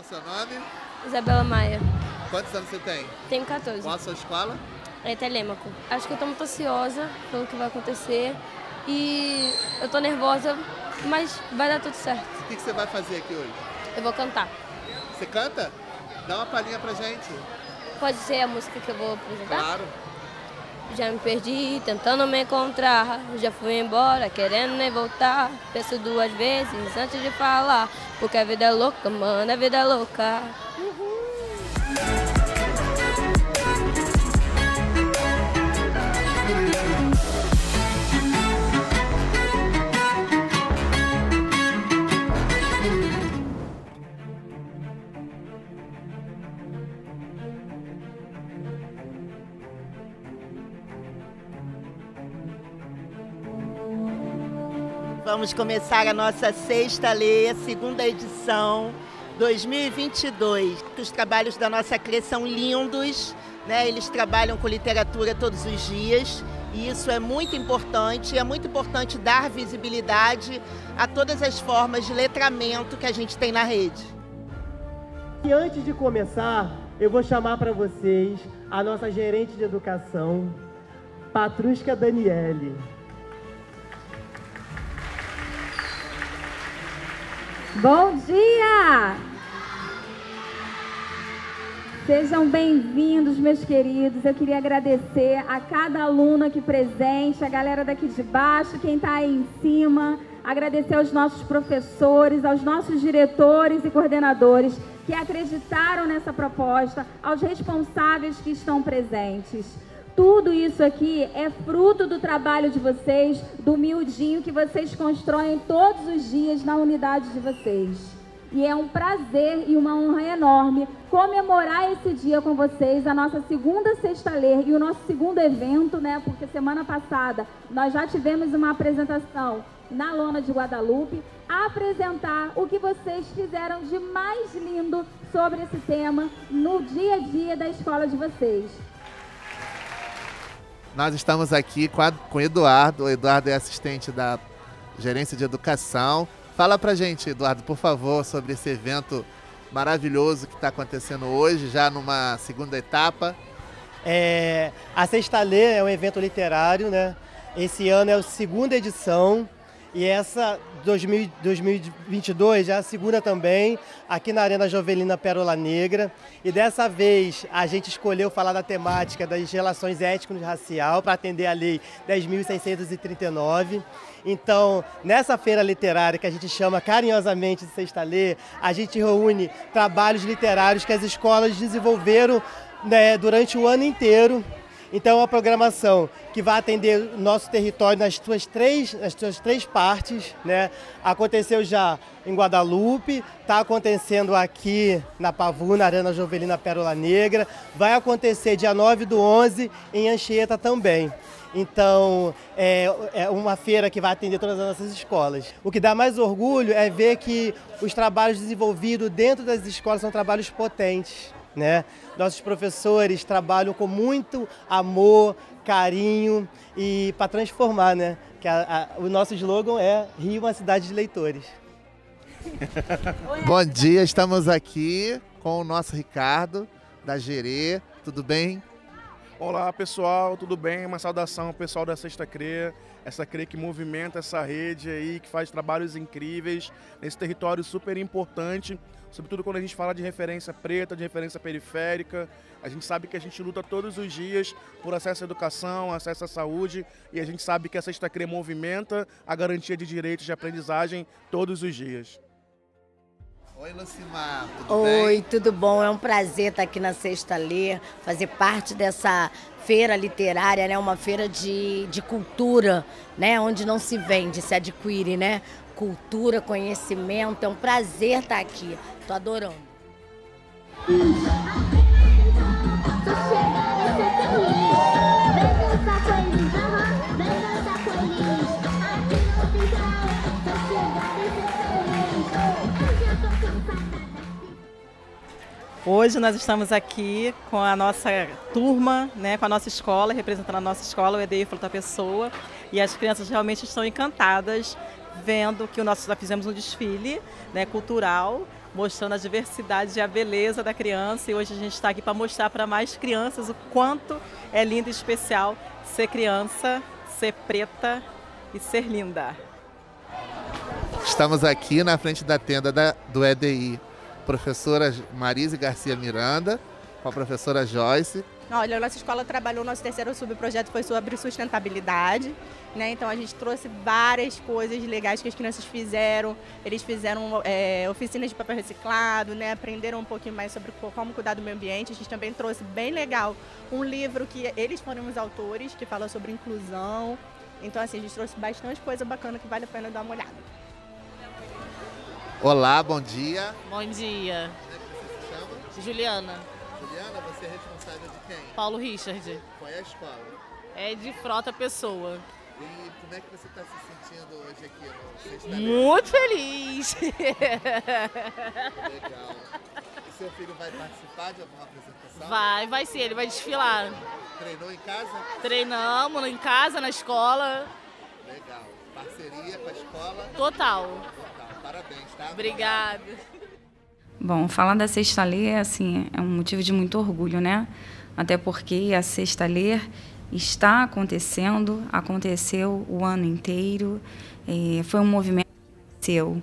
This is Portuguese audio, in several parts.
Qual o seu nome? Isabela Maia. Quantos anos você tem? Tenho 14. Qual a sua escola? É Telêmaco. Acho que eu tô muito ansiosa pelo que vai acontecer. E eu tô nervosa, mas vai dar tudo certo. O que, que você vai fazer aqui hoje? Eu vou cantar. Você canta? Dá uma palhinha pra gente. Pode ser a música que eu vou apresentar? Claro. Já me perdi tentando me encontrar. Já fui embora querendo nem voltar. Penso duas vezes antes de falar. Porque a vida é louca, mano, a vida é louca. Vamos começar a nossa sexta lei, segunda edição 2022. Os trabalhos da nossa CRE são lindos, né? Eles trabalham com literatura todos os dias e isso é muito importante. É muito importante dar visibilidade a todas as formas de letramento que a gente tem na rede. E antes de começar, eu vou chamar para vocês a nossa gerente de educação, Patrusca Daniele. Bom dia! Sejam bem-vindos, meus queridos. Eu queria agradecer a cada aluno aqui presente, a galera daqui de baixo, quem está aí em cima. Agradecer aos nossos professores, aos nossos diretores e coordenadores que acreditaram nessa proposta, aos responsáveis que estão presentes. Tudo isso aqui é fruto do trabalho de vocês, do miudinho que vocês constroem todos os dias na unidade de vocês. E é um prazer e uma honra enorme comemorar esse dia com vocês, a nossa segunda Sexta Ler e o nosso segundo evento, né? Porque semana passada nós já tivemos uma apresentação na Lona de Guadalupe, apresentar o que vocês fizeram de mais lindo sobre esse tema no dia a dia da escola de vocês. Nós estamos aqui com, a, com o Eduardo. O Eduardo é assistente da gerência de educação. Fala pra gente, Eduardo, por favor, sobre esse evento maravilhoso que está acontecendo hoje, já numa segunda etapa. É, a Sexta Lê é um evento literário, né? Esse ano é a segunda edição e essa 2000, 2022 já é a segunda também, aqui na Arena Jovelina Pérola Negra. E dessa vez a gente escolheu falar da temática das relações étnico-racial para atender a Lei 10.639. Então, nessa feira literária que a gente chama carinhosamente de Sexta Lê, a gente reúne trabalhos literários que as escolas desenvolveram né, durante o ano inteiro então, é uma programação que vai atender nosso território nas suas três, nas suas três partes. Né? Aconteceu já em Guadalupe, está acontecendo aqui na Pavu, na Arena Jovelina Pérola Negra, vai acontecer dia 9 do 11 em Anchieta também. Então, é, é, uma feira que vai atender todas as nossas escolas. O que dá mais orgulho é ver que os trabalhos desenvolvidos dentro das escolas são trabalhos potentes. Né? Nossos professores trabalham com muito amor, carinho e para transformar, né? Que a, a, o nosso slogan é Rio, uma cidade de leitores. Bom dia, estamos aqui com o nosso Ricardo da Gerê. Tudo bem? Olá pessoal, tudo bem? Uma saudação ao pessoal da Sexta CRE, essa CRE que movimenta essa rede aí, que faz trabalhos incríveis nesse território super importante, sobretudo quando a gente fala de referência preta, de referência periférica. A gente sabe que a gente luta todos os dias por acesso à educação, acesso à saúde, e a gente sabe que a Sexta CRE movimenta a garantia de direitos de aprendizagem todos os dias. Oi, Lucimar, tudo Oi, bem? tudo bom? É um prazer estar aqui na Sexta Ler, fazer parte dessa feira literária, né? Uma feira de, de cultura, né? Onde não se vende, se adquire, né? Cultura, conhecimento. É um prazer estar aqui. Tô adorando. Hoje nós estamos aqui com a nossa turma, né, com a nossa escola, representando a nossa escola, o EDI Fruta Pessoa, e as crianças realmente estão encantadas vendo que o nosso, fizemos um desfile né, cultural mostrando a diversidade e a beleza da criança. E hoje a gente está aqui para mostrar para mais crianças o quanto é lindo e especial ser criança, ser preta e ser linda. Estamos aqui na frente da tenda da, do EDI. Professora Marise Garcia Miranda, com a professora Joyce. Olha, a nossa escola trabalhou, nosso terceiro subprojeto foi sobre sustentabilidade. Né? Então a gente trouxe várias coisas legais que as crianças fizeram. Eles fizeram é, oficinas de papel reciclado, né? aprenderam um pouquinho mais sobre como cuidar do meio ambiente. A gente também trouxe bem legal um livro que eles foram os autores, que fala sobre inclusão. Então assim, a gente trouxe bastante coisa bacana que vale a pena dar uma olhada. Olá, bom dia. Bom dia. Como é que você se chama? Juliana. Juliana, você é responsável de quem? Paulo Richard. Qual é a escola? É de Frota Pessoa. E como é que você está se sentindo hoje aqui no Muito feliz. Legal. E seu filho vai participar de alguma apresentação? Vai, vai sim, ele vai desfilar. Treinou em casa? Treinamos em casa, na escola. Legal. Parceria com a escola? Total. Total. Parabéns, tá? Obrigada. Bom, falar da Sexta Lê, assim, é um motivo de muito orgulho, né? Até porque a Sexta Lê está acontecendo, aconteceu o ano inteiro. É, foi um movimento que aconteceu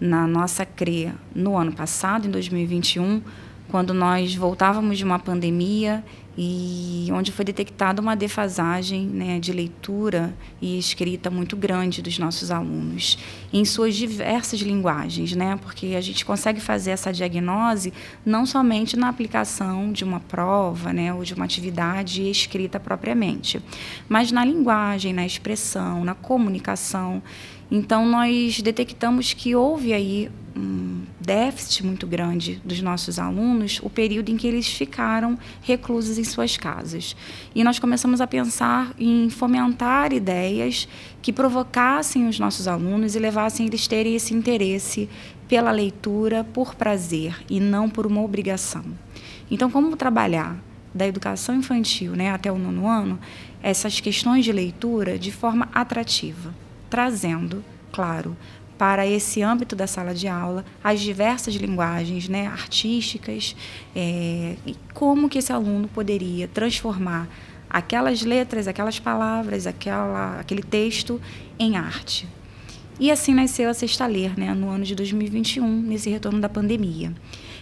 na nossa CRE no ano passado, em 2021, quando nós voltávamos de uma pandemia e onde foi detectada uma defasagem né, de leitura e escrita muito grande dos nossos alunos, em suas diversas linguagens, né, porque a gente consegue fazer essa diagnose não somente na aplicação de uma prova né, ou de uma atividade escrita propriamente, mas na linguagem, na expressão, na comunicação. Então, nós detectamos que houve aí um déficit muito grande dos nossos alunos o período em que eles ficaram reclusos em suas casas. E nós começamos a pensar em fomentar ideias que provocassem os nossos alunos e levassem eles a terem esse interesse pela leitura por prazer e não por uma obrigação. Então, como trabalhar da educação infantil né, até o nono ano essas questões de leitura de forma atrativa? Trazendo, claro, para esse âmbito da sala de aula as diversas linguagens né, artísticas é, e como que esse aluno poderia transformar aquelas letras, aquelas palavras, aquela, aquele texto em arte. E assim nasceu a Sexta Ler, né, no ano de 2021, nesse retorno da pandemia.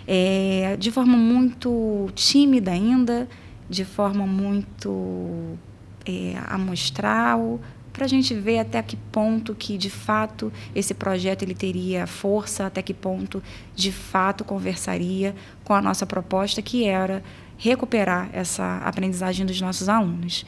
É, de forma muito tímida ainda, de forma muito é, amostral, para a gente ver até que ponto que de fato esse projeto ele teria força, até que ponto de fato conversaria com a nossa proposta que era recuperar essa aprendizagem dos nossos alunos.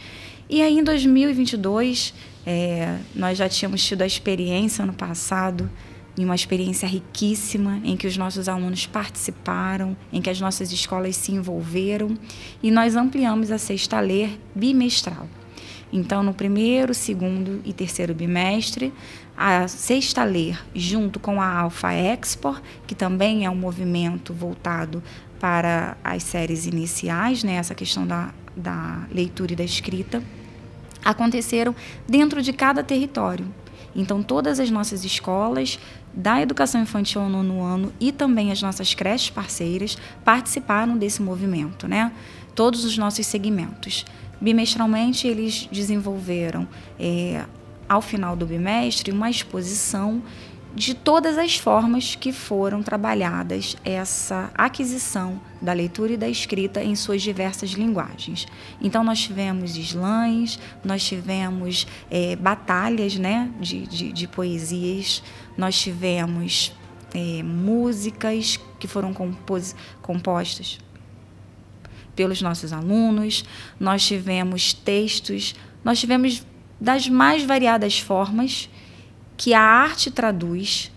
E aí em 2022 é, nós já tínhamos tido a experiência no passado em uma experiência riquíssima em que os nossos alunos participaram, em que as nossas escolas se envolveram e nós ampliamos a sexta ler bimestral. Então, no primeiro, segundo e terceiro bimestre, a Sexta Ler, junto com a Alpha Export, que também é um movimento voltado para as séries iniciais, né, essa questão da, da leitura e da escrita, aconteceram dentro de cada território. Então, todas as nossas escolas da educação infantil no nono ano e também as nossas creches parceiras participaram desse movimento, né? Todos os nossos segmentos. Bimestralmente, eles desenvolveram, é, ao final do bimestre, uma exposição de todas as formas que foram trabalhadas essa aquisição da leitura e da escrita em suas diversas linguagens. Então, nós tivemos slams, nós tivemos é, batalhas né, de, de, de, poesias, nós tivemos é, músicas que foram compostas pelos nossos alunos, nós tivemos textos, nós tivemos das mais variadas formas que a arte traduz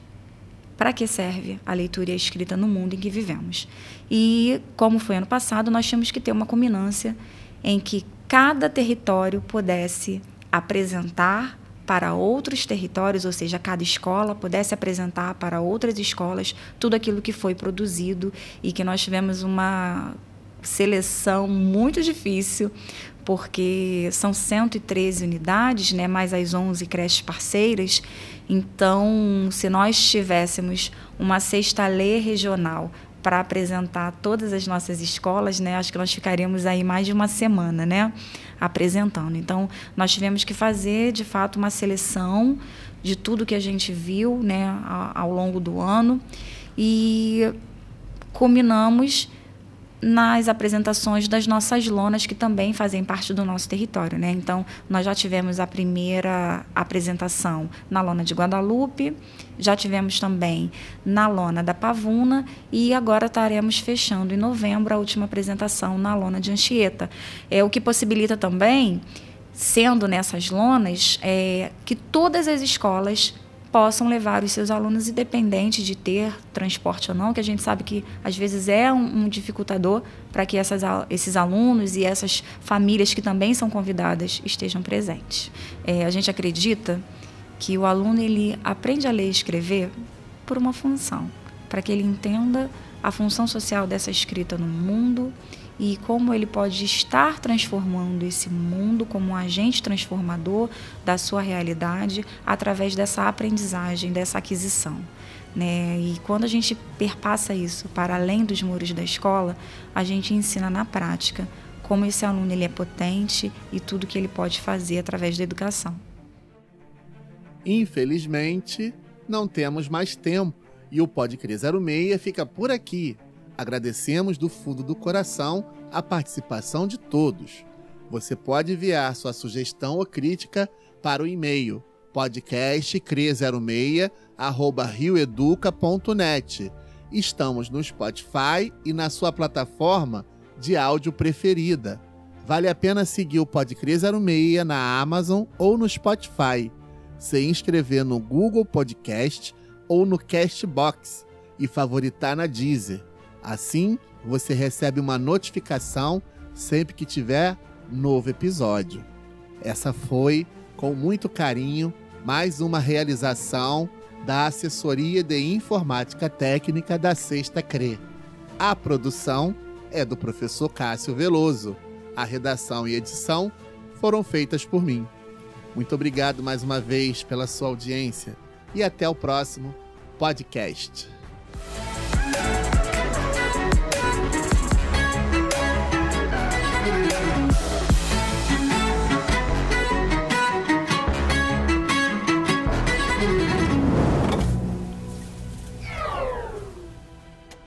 para que serve a leitura e a escrita no mundo em que vivemos. E, como foi ano passado, nós tínhamos que ter uma combinância em que cada território pudesse apresentar para outros territórios, ou seja, cada escola pudesse apresentar para outras escolas tudo aquilo que foi produzido e que nós tivemos uma seleção muito difícil, porque são 113 unidades, né, mais as 11 creches parceiras. Então, se nós tivéssemos uma sexta lei regional para apresentar todas as nossas escolas, né? Acho que nós ficaríamos aí mais de uma semana, né? Apresentando. Então, nós tivemos que fazer, de fato, uma seleção de tudo que a gente viu, né? Ao longo do ano e combinamos nas apresentações das nossas lonas que também fazem parte do nosso território, né? Então, nós já tivemos a primeira apresentação na lona de Guadalupe, já tivemos também na lona da Pavuna e agora estaremos fechando em novembro a última apresentação na lona de Anchieta. É o que possibilita também sendo nessas lonas é, que todas as escolas possam levar os seus alunos, independente de ter transporte ou não, que a gente sabe que às vezes é um, um dificultador para que essas, esses alunos e essas famílias que também são convidadas estejam presentes. É, a gente acredita que o aluno ele aprende a ler e escrever por uma função, para que ele entenda a função social dessa escrita no mundo e como ele pode estar transformando esse mundo como um agente transformador da sua realidade através dessa aprendizagem, dessa aquisição. Né? E quando a gente perpassa isso para além dos muros da escola, a gente ensina na prática como esse aluno ele é potente e tudo que ele pode fazer através da educação. Infelizmente, não temos mais tempo e o Pode Crer 06 fica por aqui. Agradecemos do fundo do coração a participação de todos. Você pode enviar sua sugestão ou crítica para o e-mail podcastcre06@rioeduca.net. Estamos no Spotify e na sua plataforma de áudio preferida. Vale a pena seguir o Podcre 06 na Amazon ou no Spotify, se inscrever no Google Podcast ou no Castbox e favoritar na Deezer. Assim, você recebe uma notificação sempre que tiver novo episódio. Essa foi, com muito carinho, mais uma realização da Assessoria de Informática Técnica da Sexta CRE. A produção é do professor Cássio Veloso. A redação e edição foram feitas por mim. Muito obrigado mais uma vez pela sua audiência e até o próximo podcast.